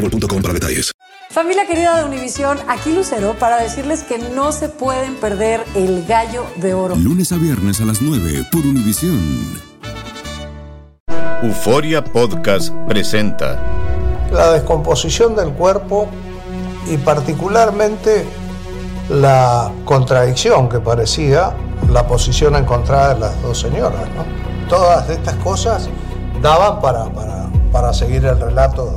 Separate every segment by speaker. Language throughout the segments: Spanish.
Speaker 1: boostmobile.com para detalles.
Speaker 2: Familia querida de Univisión, aquí Lucero para decirles que no se pueden perder el gallo de oro.
Speaker 3: Lunes a viernes a las 9 por Univisión.
Speaker 4: Euforia Podcast presenta
Speaker 5: La descomposición del cuerpo y particularmente la contradicción que parecía la posición encontrada de las dos señoras. ¿no? Todas estas cosas daban para, para, para seguir el relato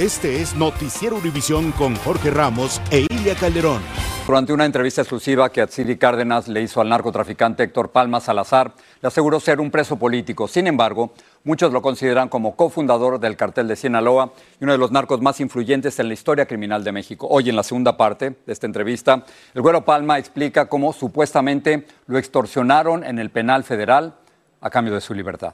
Speaker 6: Este es Noticiero Univisión con Jorge Ramos e Ilia Calderón.
Speaker 7: Durante una entrevista exclusiva que Atsiri Cárdenas le hizo al narcotraficante Héctor Palma Salazar, le aseguró ser un preso político. Sin embargo, muchos lo consideran como cofundador del cartel de Sinaloa y uno de los narcos más influyentes en la historia criminal de México. Hoy, en la segunda parte de esta entrevista, el güero Palma explica cómo supuestamente lo extorsionaron en el penal federal a cambio de su libertad.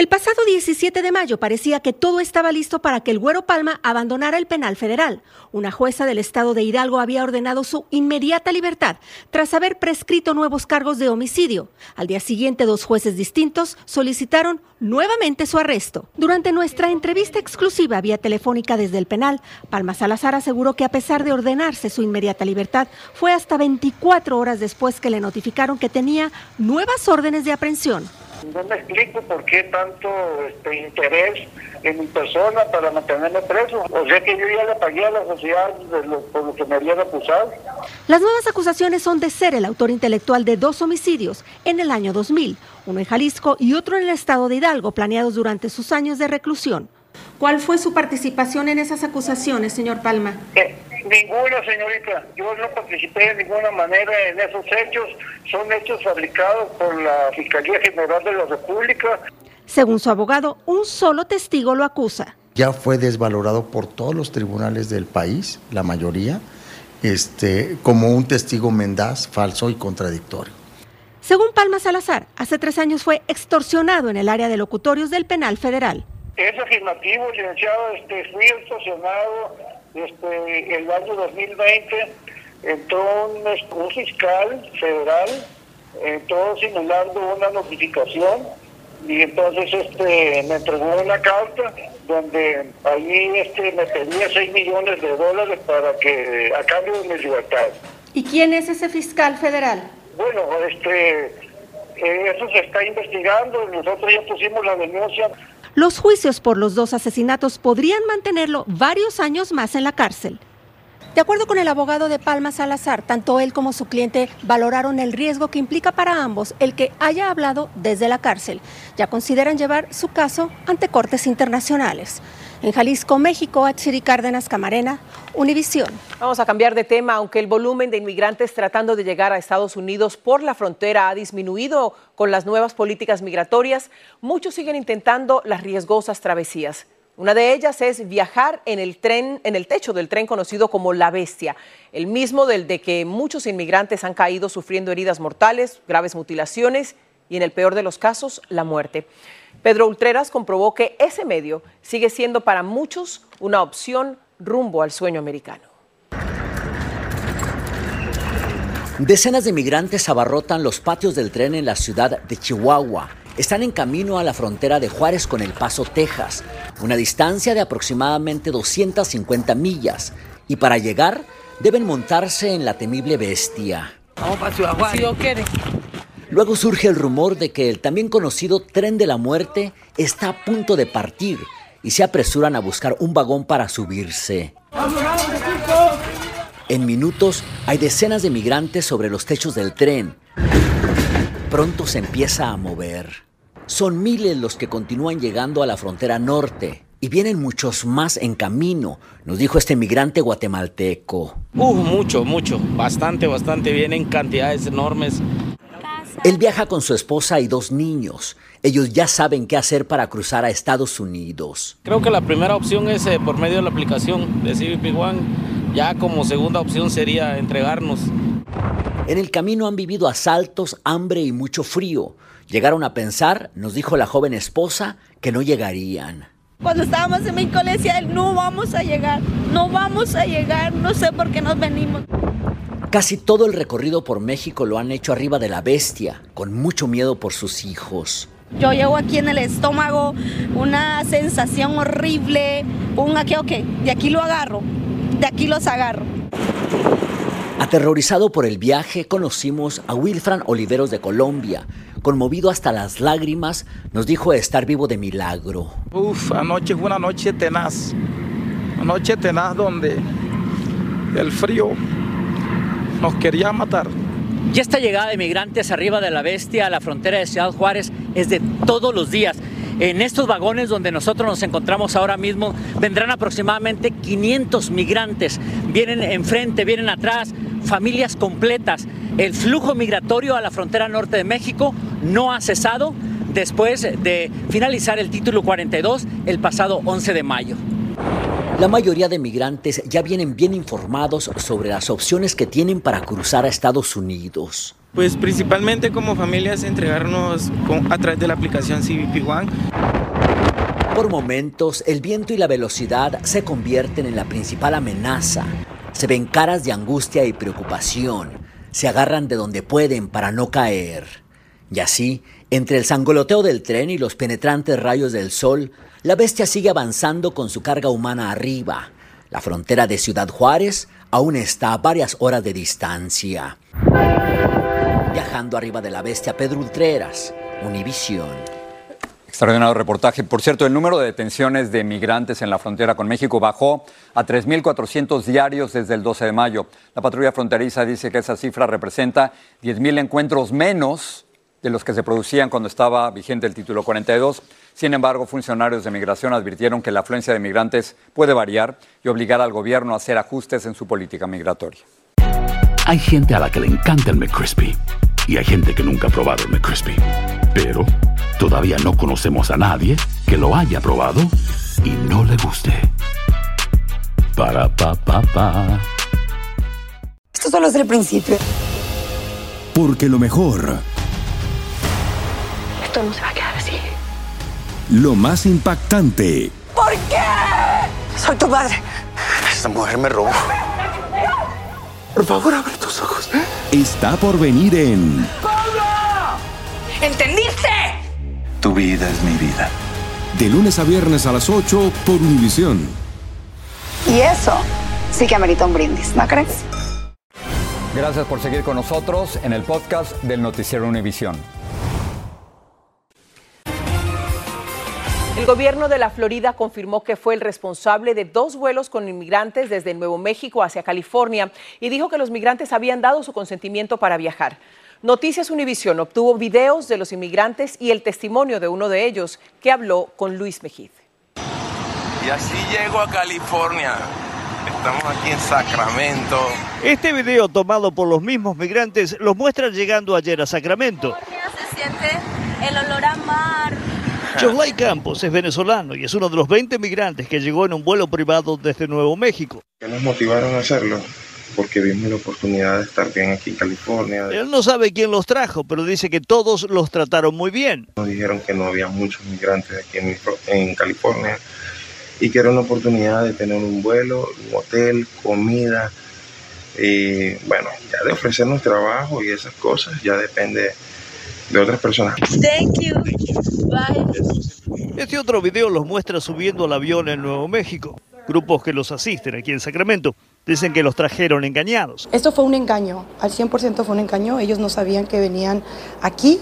Speaker 8: El pasado 17 de mayo parecía que todo estaba listo para que el Güero Palma abandonara el penal federal. Una jueza del estado de Hidalgo había ordenado su inmediata libertad tras haber prescrito nuevos cargos de homicidio. Al día siguiente, dos jueces distintos solicitaron nuevamente su arresto. Durante nuestra entrevista exclusiva vía telefónica desde el penal, Palma Salazar aseguró que a pesar de ordenarse su inmediata libertad, fue hasta 24 horas después que le notificaron que tenía nuevas órdenes de aprehensión.
Speaker 9: No me explico por qué tanto este, interés en mi persona para mantenerme preso. O sea que yo ya le pagué a la sociedad de lo, por lo que me habían acusado.
Speaker 8: Las nuevas acusaciones son de ser el autor intelectual de dos homicidios en el año 2000, uno en Jalisco y otro en el estado de Hidalgo, planeados durante sus años de reclusión. ¿Cuál fue su participación en esas acusaciones, señor Palma?
Speaker 9: Eh, ninguna, señorita. Yo no participé de ninguna manera en esos hechos. Son hechos fabricados por la Fiscalía General de la República.
Speaker 8: Según su abogado, un solo testigo lo acusa.
Speaker 10: Ya fue desvalorado por todos los tribunales del país, la mayoría, este, como un testigo mendaz, falso y contradictorio.
Speaker 8: Según Palma Salazar, hace tres años fue extorsionado en el área de locutorios del penal federal.
Speaker 9: Es afirmativo, licenciado. Este, fui extorsionado este, el año 2020. Entró un, un fiscal federal, entró simulando una notificación y entonces este me entregó una carta donde ahí este me pedía 6 millones de dólares para que a cambio de mi libertad.
Speaker 8: ¿Y quién es ese fiscal federal?
Speaker 9: Bueno, este eh, eso se está investigando, nosotros ya pusimos la denuncia.
Speaker 8: Los juicios por los dos asesinatos podrían mantenerlo varios años más en la cárcel. De acuerdo con el abogado de Palma Salazar, tanto él como su cliente valoraron el riesgo que implica para ambos el que haya hablado desde la cárcel. Ya consideran llevar su caso ante cortes internacionales. En Jalisco, México, Achiri Cárdenas Camarena, Univisión.
Speaker 11: Vamos a cambiar de tema, aunque el volumen de inmigrantes tratando de llegar a Estados Unidos por la frontera ha disminuido con las nuevas políticas migratorias, muchos siguen intentando las riesgosas travesías. Una de ellas es viajar en el tren, en el techo del tren conocido como La Bestia, el mismo del de que muchos inmigrantes han caído sufriendo heridas mortales, graves mutilaciones y en el peor de los casos, la muerte. Pedro Ultreras comprobó que ese medio sigue siendo para muchos una opción rumbo al sueño americano.
Speaker 12: Decenas de migrantes abarrotan los patios del tren en la ciudad de Chihuahua. están en camino a la frontera de Juárez con El Paso, Texas, una distancia de aproximadamente 250 millas, y para llegar deben montarse en la temible bestia.
Speaker 13: Vamos para Ciudad Juárez.
Speaker 12: Luego surge el rumor de que el también conocido tren de la muerte está a punto de partir y se apresuran a buscar un vagón para subirse. En minutos hay decenas de migrantes sobre los techos del tren. Pronto se empieza a mover. Son miles los que continúan llegando a la frontera norte y vienen muchos más en camino, nos dijo este migrante guatemalteco.
Speaker 13: Uh, mucho, mucho, bastante, bastante, vienen cantidades enormes.
Speaker 12: Él viaja con su esposa y dos niños. Ellos ya saben qué hacer para cruzar a Estados Unidos.
Speaker 13: Creo que la primera opción es eh, por medio de la aplicación de CBP One. Ya como segunda opción sería entregarnos.
Speaker 12: En el camino han vivido asaltos, hambre y mucho frío. Llegaron a pensar, nos dijo la joven esposa, que no llegarían.
Speaker 14: Cuando estábamos en México le decía, no vamos a llegar, no vamos a llegar, no sé por qué nos venimos.
Speaker 12: Casi todo el recorrido por México lo han hecho arriba de la bestia, con mucho miedo por sus hijos.
Speaker 14: Yo llevo aquí en el estómago una sensación horrible, un aquí, ok, de aquí lo agarro, de aquí los agarro.
Speaker 12: Aterrorizado por el viaje, conocimos a Wilfran Oliveros de Colombia. Conmovido hasta las lágrimas, nos dijo estar vivo de milagro.
Speaker 15: Uf, anoche fue una noche tenaz. Una noche tenaz donde el frío nos quería matar.
Speaker 16: Y esta llegada de migrantes arriba de la bestia a la frontera de Ciudad Juárez es de todos los días. En estos vagones donde nosotros nos encontramos ahora mismo vendrán aproximadamente 500 migrantes. Vienen enfrente, vienen atrás, familias completas. El flujo migratorio a la frontera norte de México no ha cesado después de finalizar el título 42 el pasado 11 de mayo.
Speaker 12: La mayoría de migrantes ya vienen bien informados sobre las opciones que tienen para cruzar a Estados Unidos.
Speaker 17: Pues principalmente como familias entregarnos a través de la aplicación CBP One.
Speaker 12: Por momentos, el viento y la velocidad se convierten en la principal amenaza. Se ven caras de angustia y preocupación. Se agarran de donde pueden para no caer. Y así, entre el sangoloteo del tren y los penetrantes rayos del sol, la bestia sigue avanzando con su carga humana arriba. La frontera de Ciudad Juárez aún está a varias horas de distancia. Viajando arriba de la bestia, Pedro Ultreras, Univisión.
Speaker 7: Extraordinario reportaje. Por cierto, el número de detenciones de migrantes en la frontera con México bajó a 3.400 diarios desde el 12 de mayo. La patrulla fronteriza dice que esa cifra representa 10.000 encuentros menos de los que se producían cuando estaba vigente el título 42. Sin embargo, funcionarios de migración advirtieron que la afluencia de migrantes puede variar y obligar al gobierno a hacer ajustes en su política migratoria.
Speaker 18: Hay gente a la que le encanta el McCrispy y hay gente que nunca ha probado el McCrispy. Pero todavía no conocemos a nadie que lo haya probado y no le guste. Para pa pa pa.
Speaker 2: Esto solo es el principio.
Speaker 3: Porque lo mejor,
Speaker 14: Esto no se va a quedar así.
Speaker 3: lo más impactante,
Speaker 2: ¿Por qué? Soy tu madre.
Speaker 10: Esta mujer me robó. Por favor, abre tus ojos.
Speaker 3: está por venir en
Speaker 14: ¿Entendiste?
Speaker 10: Tu vida es mi vida.
Speaker 3: De lunes a viernes a las 8 por Univisión.
Speaker 19: Y eso sí que amerita un brindis, ¿no crees?
Speaker 7: Gracias por seguir con nosotros en el podcast del Noticiero Univisión.
Speaker 11: El gobierno de la Florida confirmó que fue el responsable de dos vuelos con inmigrantes desde Nuevo México hacia California y dijo que los migrantes habían dado su consentimiento para viajar. Noticias Univisión obtuvo videos de los inmigrantes y el testimonio de uno de ellos que habló con Luis Mejid.
Speaker 20: Y así llego a California. Estamos aquí en Sacramento.
Speaker 21: Este video tomado por los mismos migrantes los muestra llegando ayer a Sacramento.
Speaker 14: Se siente el olor a mar.
Speaker 21: Joslay Campos es venezolano y es uno de los 20 migrantes que llegó en un vuelo privado desde Nuevo México.
Speaker 22: ¿Qué nos motivaron a hacerlo? Porque vimos la oportunidad de estar bien aquí en California.
Speaker 21: Él no sabe quién los trajo, pero dice que todos los trataron muy bien.
Speaker 22: Nos dijeron que no había muchos migrantes aquí en, en California y que era una oportunidad de tener un vuelo, un hotel, comida. Y bueno, ya de ofrecernos trabajo y esas cosas ya depende de otras personas.
Speaker 14: Thank you. Bye.
Speaker 21: Este otro video los muestra subiendo al avión en Nuevo México. Grupos que los asisten aquí en Sacramento dicen que los trajeron engañados.
Speaker 23: Esto fue un engaño, al 100% fue un engaño. Ellos no sabían que venían aquí.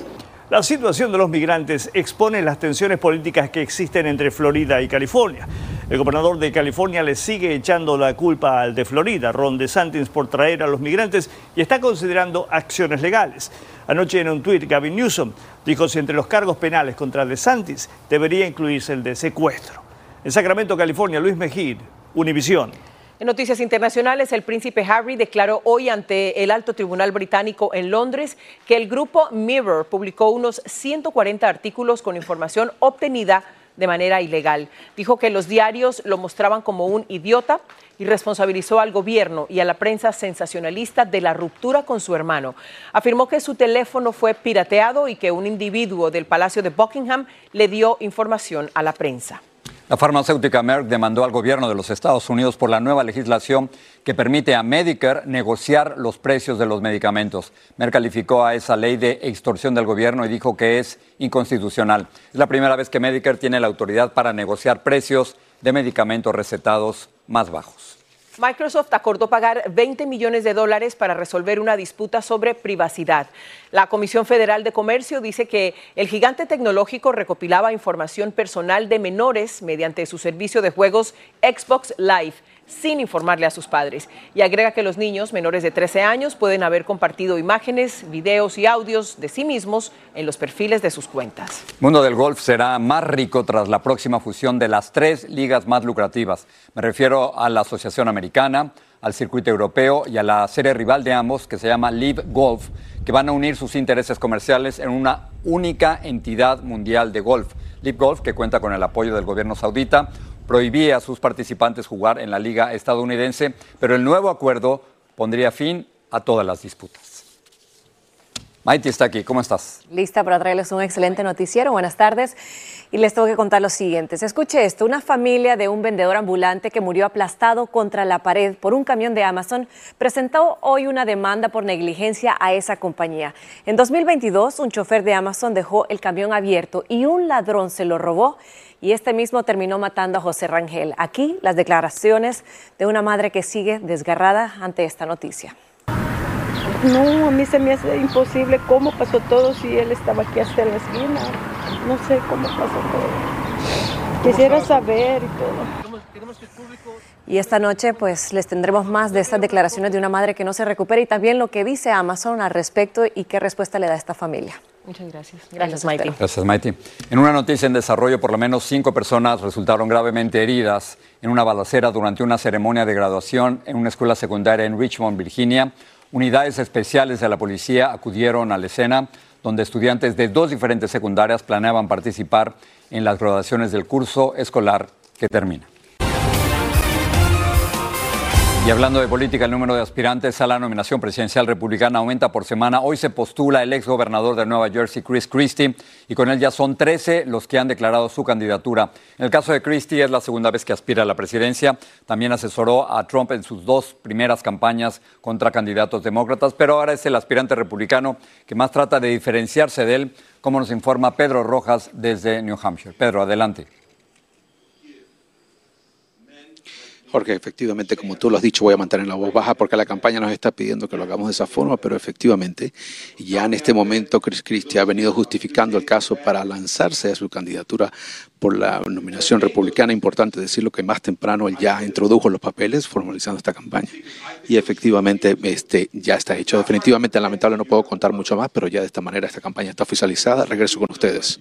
Speaker 21: La situación de los migrantes expone las tensiones políticas que existen entre Florida y California. El gobernador de California le sigue echando la culpa al de Florida, Ron DeSantis, por traer a los migrantes y está considerando acciones legales. Anoche en un tuit, Gavin Newsom dijo si entre los cargos penales contra DeSantis debería incluirse el de secuestro. En Sacramento, California, Luis Mejid, Univisión.
Speaker 11: En noticias internacionales, el príncipe Harry declaró hoy ante el alto tribunal británico en Londres que el grupo Mirror publicó unos 140 artículos con información obtenida de manera ilegal. Dijo que los diarios lo mostraban como un idiota y responsabilizó al gobierno y a la prensa sensacionalista de la ruptura con su hermano. Afirmó que su teléfono fue pirateado y que un individuo del Palacio de Buckingham le dio información a la prensa.
Speaker 7: La farmacéutica Merck demandó al gobierno de los Estados Unidos por la nueva legislación que permite a Medicare negociar los precios de los medicamentos. Merck calificó a esa ley de extorsión del gobierno y dijo que es inconstitucional. Es la primera vez que Medicare tiene la autoridad para negociar precios de medicamentos recetados más bajos.
Speaker 11: Microsoft acordó pagar 20 millones de dólares para resolver una disputa sobre privacidad. La Comisión Federal de Comercio dice que el gigante tecnológico recopilaba información personal de menores mediante su servicio de juegos Xbox Live sin informarle a sus padres. Y agrega que los niños menores de 13 años pueden haber compartido imágenes, videos y audios de sí mismos en los perfiles de sus cuentas.
Speaker 7: El mundo del golf será más rico tras la próxima fusión de las tres ligas más lucrativas. Me refiero a la Asociación Americana, al circuito europeo y a la serie rival de ambos que se llama Live Golf, que van a unir sus intereses comerciales en una única entidad mundial de golf. Live Golf, que cuenta con el apoyo del gobierno saudita, prohibía a sus participantes jugar en la liga estadounidense, pero el nuevo acuerdo pondría fin a todas las disputas. Maite está aquí, ¿cómo estás?
Speaker 24: Lista para traerles un excelente noticiero. Buenas tardes. Y les tengo que contar lo siguiente. Escuche esto, una familia de un vendedor ambulante que murió aplastado contra la pared por un camión de Amazon presentó hoy una demanda por negligencia a esa compañía. En 2022, un chofer de Amazon dejó el camión abierto y un ladrón se lo robó y este mismo terminó matando a José Rangel. Aquí las declaraciones de una madre que sigue desgarrada ante esta noticia.
Speaker 25: No, a mí se me hace imposible cómo pasó todo si él estaba aquí hasta la esquina. No sé cómo pasó todo. Quisiera saber y todo.
Speaker 24: Y esta noche pues les tendremos más de estas declaraciones de una madre que no se recupera y también lo que dice Amazon al respecto y qué respuesta le da a esta familia.
Speaker 11: Muchas gracias.
Speaker 24: Gracias, Maite.
Speaker 7: Gracias, Maite. En una noticia en desarrollo, por lo menos cinco personas resultaron gravemente heridas en una balacera durante una ceremonia de graduación en una escuela secundaria en Richmond, Virginia. Unidades especiales de la policía acudieron a la escena, donde estudiantes de dos diferentes secundarias planeaban participar en las graduaciones del curso escolar que termina. Y hablando de política, el número de aspirantes a la nominación presidencial republicana aumenta por semana. Hoy se postula el exgobernador de Nueva Jersey, Chris Christie, y con él ya son 13 los que han declarado su candidatura. En el caso de Christie es la segunda vez que aspira a la presidencia. También asesoró a Trump en sus dos primeras campañas contra candidatos demócratas, pero ahora es el aspirante republicano que más trata de diferenciarse de él, como nos informa Pedro Rojas desde New Hampshire. Pedro, adelante.
Speaker 26: Jorge, efectivamente, como tú lo has dicho, voy a mantener la voz baja porque la campaña nos está pidiendo que lo hagamos de esa forma, pero efectivamente, ya en este momento Chris Christie ha venido justificando el caso para lanzarse a su candidatura por la nominación republicana. Importante decirlo que más temprano él ya introdujo los papeles formalizando esta campaña. Y efectivamente, este ya está hecho. Definitivamente, lamentable, no puedo contar mucho más, pero ya de esta manera esta campaña está oficializada. Regreso con ustedes.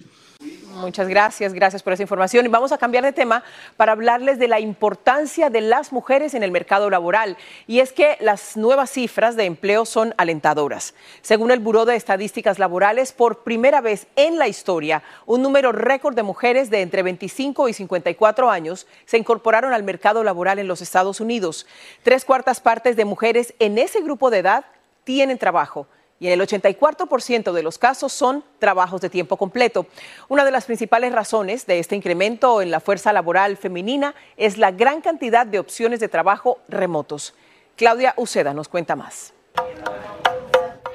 Speaker 11: Muchas gracias, gracias por esa información. Y vamos a cambiar de tema para hablarles de la importancia de las mujeres en el mercado laboral. Y es que las nuevas cifras de empleo son alentadoras. Según el Buró de Estadísticas Laborales, por primera vez en la historia, un número récord de mujeres de entre 25 y 54 años se incorporaron al mercado laboral en los Estados Unidos. Tres cuartas partes de mujeres en ese grupo de edad tienen trabajo y en el 84% de los casos son trabajos de tiempo completo. Una de las principales razones de este incremento en la fuerza laboral femenina es la gran cantidad de opciones de trabajo remotos. Claudia Uceda nos cuenta más.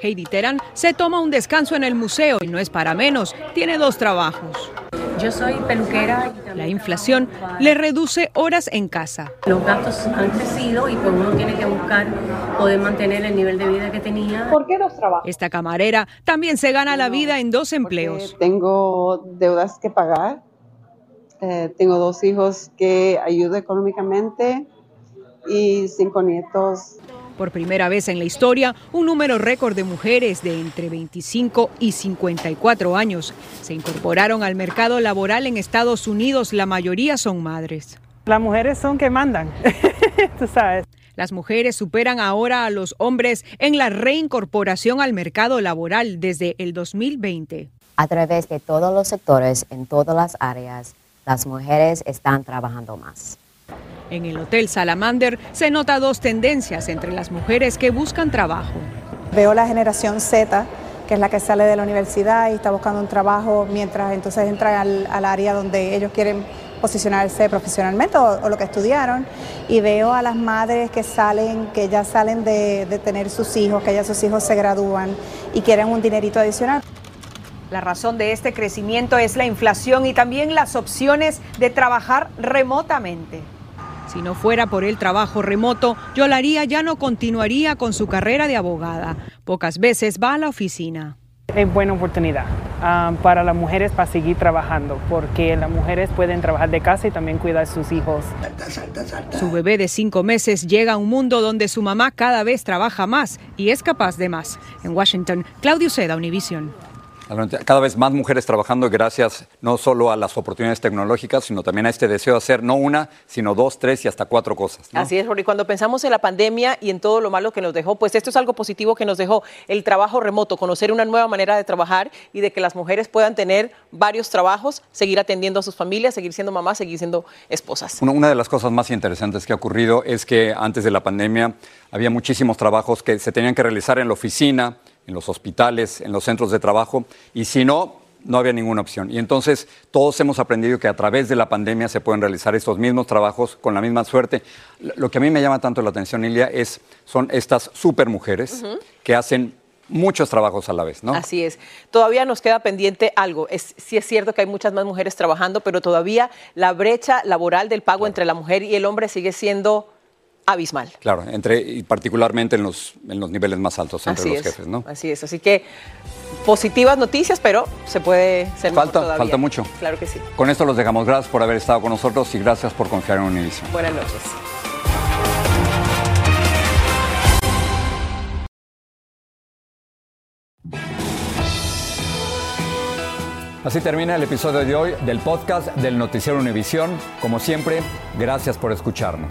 Speaker 27: Heidi Terán se toma un descanso en el museo y no es para menos, tiene dos trabajos.
Speaker 28: Yo soy peluquera.
Speaker 27: La inflación le reduce horas en casa.
Speaker 28: Los gastos han crecido y pues uno tiene que buscar poder mantener el nivel de vida que tenía.
Speaker 27: ¿Por qué dos trabajos? Esta camarera también se gana la vida en dos empleos.
Speaker 29: Tengo deudas que pagar. Eh, tengo dos hijos que ayudo económicamente y cinco nietos.
Speaker 27: Por primera vez en la historia, un número récord de mujeres de entre 25 y 54 años se incorporaron al mercado laboral en Estados Unidos. La mayoría son madres.
Speaker 30: Las mujeres son que mandan, tú sabes.
Speaker 27: Las mujeres superan ahora a los hombres en la reincorporación al mercado laboral desde el 2020.
Speaker 31: A través de todos los sectores, en todas las áreas, las mujeres están trabajando más.
Speaker 27: En el Hotel Salamander se nota dos tendencias entre las mujeres que buscan trabajo.
Speaker 32: Veo la generación Z, que es la que sale de la universidad y está buscando un trabajo mientras entonces entra al, área donde ellos quieren posicionarse profesionalmente o, lo que estudiaron y veo a las madres que salen, que ya salen de, de tener sus hijos, que ya sus hijos se gradúan y quieren un dinerito adicional.
Speaker 27: La razón de este crecimiento es la inflación y también las opciones de trabajar remotamente. Si no fuera por el trabajo remoto, Yolaría ya no continuaría con su carrera de abogada. Pocas veces va a la oficina.
Speaker 30: Es buena oportunidad ah, para las mujeres para seguir trabajando, porque las mujeres pueden trabajar de casa y también cuidar a sus hijos.
Speaker 27: Su bebé de cinco meses llega a un mundo donde su mamá cada vez trabaja más y es capaz de más. En Washington, Claudio Seda, Univision.
Speaker 7: Cada vez más mujeres trabajando gracias no solo a las oportunidades tecnológicas, sino también a este deseo de hacer no una, sino dos, tres y hasta cuatro cosas.
Speaker 11: Así es, porque cuando pensamos en la pandemia y en todo lo malo que nos dejó, pues esto es algo positivo que nos dejó el trabajo remoto, conocer una nueva manera de trabajar y de que las mujeres puedan tener varios trabajos, seguir atendiendo a sus familias, seguir siendo mamás, seguir siendo esposas.
Speaker 7: una de las cosas más interesantes que ha ocurrido es que antes de la pandemia había muchísimos trabajos que se tenían que realizar en la oficina, en los hospitales, en los centros de trabajo, y si no, no había ninguna opción. Y entonces todos hemos aprendido que a través de la pandemia se pueden realizar estos mismos trabajos con la misma suerte. Lo que a mí me llama tanto la atención, Ilia, es, son estas supermujeres mujeres que hacen muchos trabajos a la vez, ¿no?
Speaker 11: Así es. Todavía nos queda pendiente algo. Es, sí es cierto que hay muchas más mujeres trabajando, pero todavía la brecha laboral del pago entre la mujer y el hombre sigue siendo abismal.
Speaker 7: Claro, entre, y particularmente en los, en los niveles más altos entre los jefes, ¿no?
Speaker 11: Así es, así que positivas noticias, pero se puede ser
Speaker 7: falta,
Speaker 11: todavía.
Speaker 7: Falta mucho.
Speaker 11: Claro que sí.
Speaker 7: Con esto los dejamos. Gracias por haber estado con nosotros y gracias por confiar en Univision.
Speaker 11: Buenas noches.
Speaker 7: Así termina el episodio de hoy del podcast del Noticiero Univisión. Como siempre, gracias por escucharnos.